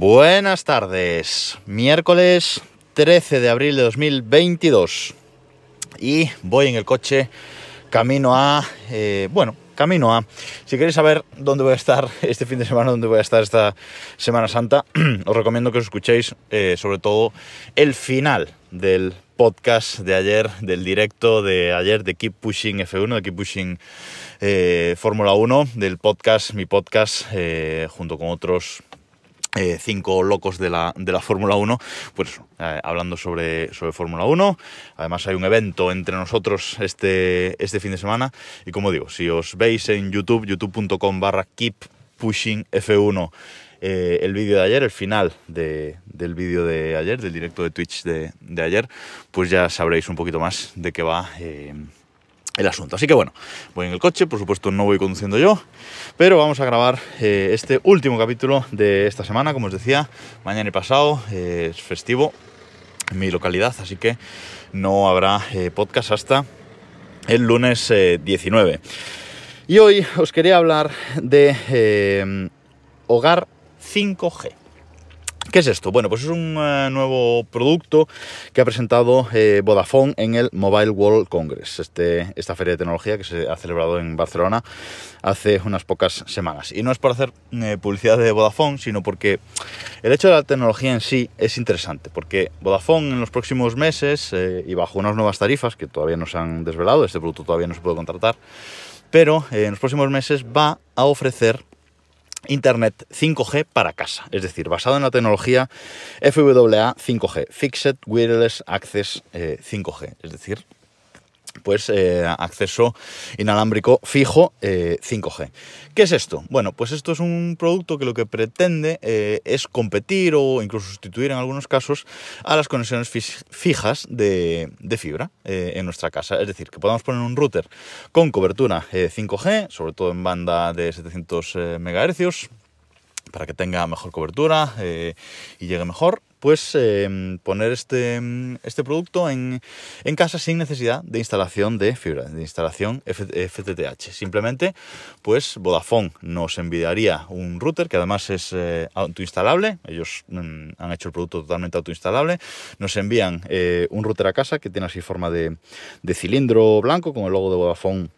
Buenas tardes, miércoles 13 de abril de 2022 y voy en el coche camino a, eh, bueno, camino a, si queréis saber dónde voy a estar este fin de semana, dónde voy a estar esta Semana Santa, os recomiendo que os escuchéis eh, sobre todo el final del podcast de ayer, del directo de ayer de Keep Pushing F1, de Keep Pushing eh, Fórmula 1, del podcast, mi podcast, junto con otros eh, cinco locos de la, de la Fórmula 1, pues eh, hablando sobre, sobre Fórmula 1. Además hay un evento entre nosotros este, este fin de semana. Y como digo, si os veis en YouTube, youtube.com barra keep pushing F1, eh, el vídeo de ayer, el final de, del vídeo de ayer, del directo de Twitch de, de, ayer, pues ya sabréis un poquito más de qué va el asunto. Así que bueno, voy en el coche, por supuesto no voy conduciendo yo, pero vamos a grabar eh, este último capítulo de esta semana, como os decía, mañana y pasado eh, es festivo en mi localidad, así que no habrá eh, podcast hasta el lunes 19. Y hoy os quería hablar de Hogar 5G. ¿Qué es esto? Bueno, pues es un uh, nuevo producto que ha presentado eh, Vodafone en el Mobile World Congress, este, esta feria de tecnología que se ha celebrado en Barcelona hace unas pocas semanas. Y no es por hacer eh, publicidad de Vodafone, sino porque el hecho de la tecnología en sí es interesante, porque Vodafone en los próximos meses eh, y bajo unas nuevas tarifas que todavía no se han desvelado, este producto todavía no se puede contratar, pero en los próximos meses va a ofrecer Internet 5G para casa, es decir, basado en la tecnología FWA 5G, Fixed Wireless Access 5G, eh, es decir, pues eh, acceso inalámbrico fijo eh, 5G. ¿Qué es esto? Bueno, pues esto es un producto que lo que pretende eh, es competir o incluso sustituir en algunos casos a las conexiones fijas de, fibra eh, en nuestra casa. Es decir, que podamos poner un router con cobertura 5G, eh, sobre todo en banda de 700 MHz, para que tenga mejor cobertura y llegue mejor pues eh, poner este, este producto en, en, casa sin necesidad de instalación de fibra, de instalación FTTH. Simplemente, pues Vodafone nos enviaría un router que además es eh, autoinstalable. Ellos mm, han hecho el producto totalmente autoinstalable. Nos envían eh, un router a casa que tiene así forma de, de cilindro blanco con el logo de Vodafone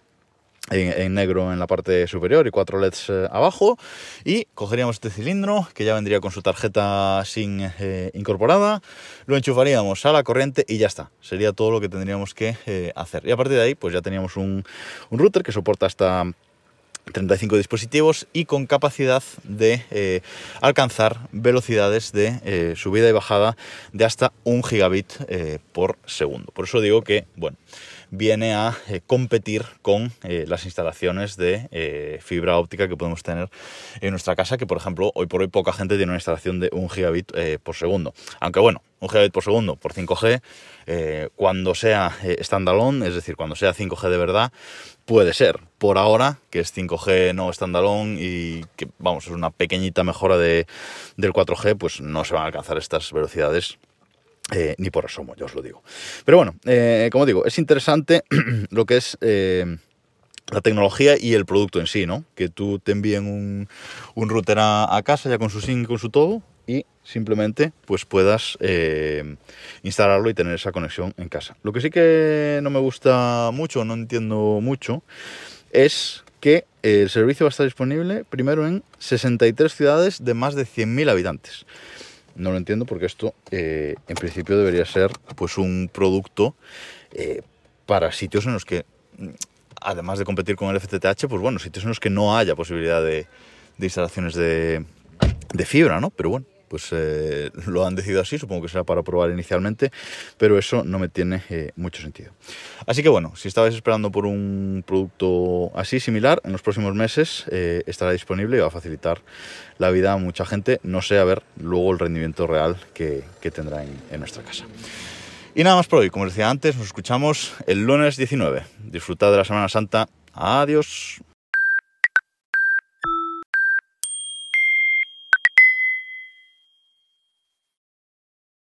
en, negro en la parte superior y cuatro LEDs eh, abajo. Y cogeríamos este cilindro que ya vendría con su tarjeta SIM eh, incorporada, lo enchufaríamos a la corriente y ya está, sería todo lo que tendríamos que eh, hacer. Y a partir de ahí pues ya teníamos un, un router que soporta hasta 35 dispositivos y con capacidad de alcanzar velocidades de subida y bajada de hasta un gigabit por segundo. Por eso digo que, bueno, viene a eh, competir con eh, las instalaciones de eh, fibra óptica que podemos tener en nuestra casa, que por ejemplo hoy por hoy poca gente tiene una instalación de un gigabit por segundo. Aunque bueno, un gigabit por segundo por 5G, cuando sea standalone, es decir, cuando sea 5G de verdad, puede ser. Por ahora, que es 5G no standalone y que vamos, es una pequeñita mejora de, del 4G, pues no se van a alcanzar estas velocidades eh, ni por asomo, yo os lo digo. Pero bueno, eh, como digo, es interesante lo que es eh, la tecnología y el producto en sí, ¿no? Que tú te envíen un, un router a, casa ya con su SIM, con su todo, y simplemente pues puedas instalarlo y tener esa conexión en casa. Lo que sí que no me gusta mucho, no entiendo mucho, es que el servicio va a estar disponible primero en 63 ciudades de más de 100.000 habitantes no lo entiendo porque esto eh, en principio debería ser pues un producto eh, para sitios en los que además de competir con el FTTH pues bueno sitios en los que no haya posibilidad de, de instalaciones de, de, fibra no pero bueno pues eh, lo han decidido así, supongo que será para probar inicialmente, pero eso no me tiene eh, mucho sentido. Así que bueno, si estabais esperando por un producto así similar, en los próximos meses eh, estará disponible y va a facilitar la vida a mucha gente, no sé a ver luego el rendimiento real que, tendrá en, en nuestra casa. Y nada más por hoy, como os decía antes, nos escuchamos el lunes 19. Disfrutad de la Semana Santa. Adiós.